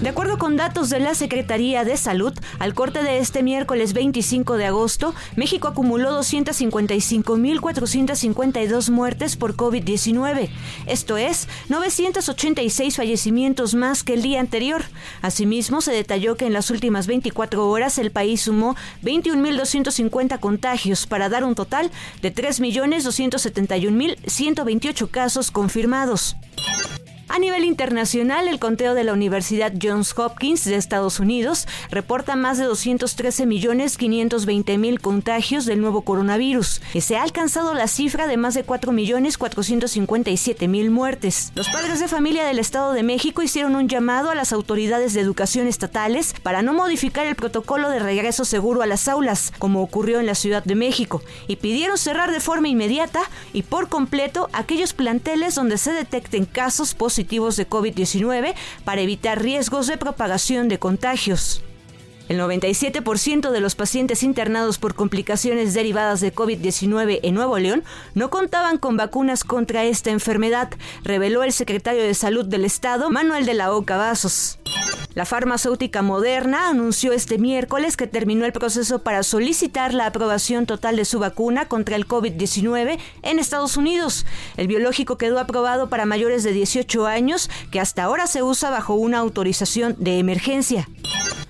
De acuerdo con datos de la Secretaría de Salud, al corte de este miércoles 25 de agosto, México acumuló 255.452 muertes por COVID-19. Esto es, 986 fallecimientos más que el día anterior. Asimismo, se detalló que en las últimas 24 horas el país sumó 21.250 contagios para dar un total de 3.271.128 casos confirmados. A nivel internacional, el conteo de la Universidad Johns Hopkins de Estados Unidos reporta más de 213.520.000 contagios del nuevo coronavirus y se ha alcanzado la cifra de más de 4.457.000 muertes. Los padres de familia del Estado de México hicieron un llamado a las autoridades de educación estatales para no modificar el protocolo de regreso seguro a las aulas, como ocurrió en la Ciudad de México, y pidieron cerrar de forma inmediata y por completo aquellos planteles donde se detecten casos positivos de COVID-19 para evitar riesgos de propagación de contagios. El 97% de los pacientes internados por complicaciones derivadas de COVID-19 en Nuevo León no contaban con vacunas contra esta enfermedad, reveló el secretario de Salud del Estado, Manuel de la Oca Vasos. La farmacéutica Moderna anunció este miércoles que terminó el proceso para solicitar la aprobación total de su vacuna contra el COVID-19 en Estados Unidos. El biológico quedó aprobado para mayores de 18 años, que hasta ahora se usa bajo una autorización de emergencia.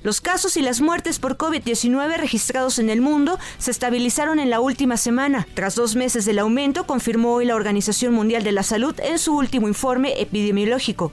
Los casos y las muertes por COVID-19 registrados en el mundo se estabilizaron en la última semana. Tras dos meses del aumento, confirmó hoy la Organización Mundial de la Salud en su último informe epidemiológico.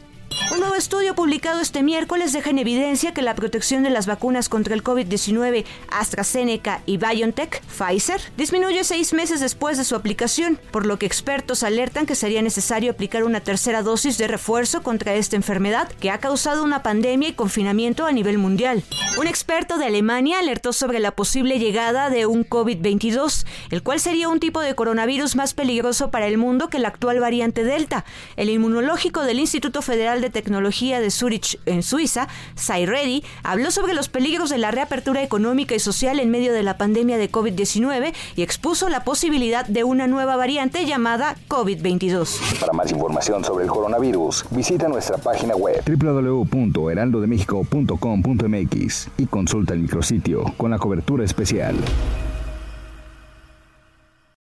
Un nuevo estudio publicado este miércoles deja en evidencia que la protección de las vacunas contra el COVID-19 AstraZeneca y BioNTech, Pfizer, disminuye seis meses después de su aplicación, por lo que expertos alertan que sería necesario aplicar una tercera dosis de refuerzo contra esta enfermedad que ha causado una pandemia y confinamiento a nivel mundial. Un experto de Alemania alertó sobre la posible llegada de un COVID-22, el cual sería un tipo de coronavirus más peligroso para el mundo que la actual variante Delta. El inmunológico del Instituto Federal de Tecnología de Zurich, en Suiza, Reddy, habló sobre los peligros de la reapertura económica y social en medio de la pandemia de COVID-19 y expuso la posibilidad de una nueva variante llamada COVID-22. Para más información sobre el coronavirus, visita nuestra página web www.heraldodemexico.com.mx y consulta el micrositio con la cobertura especial.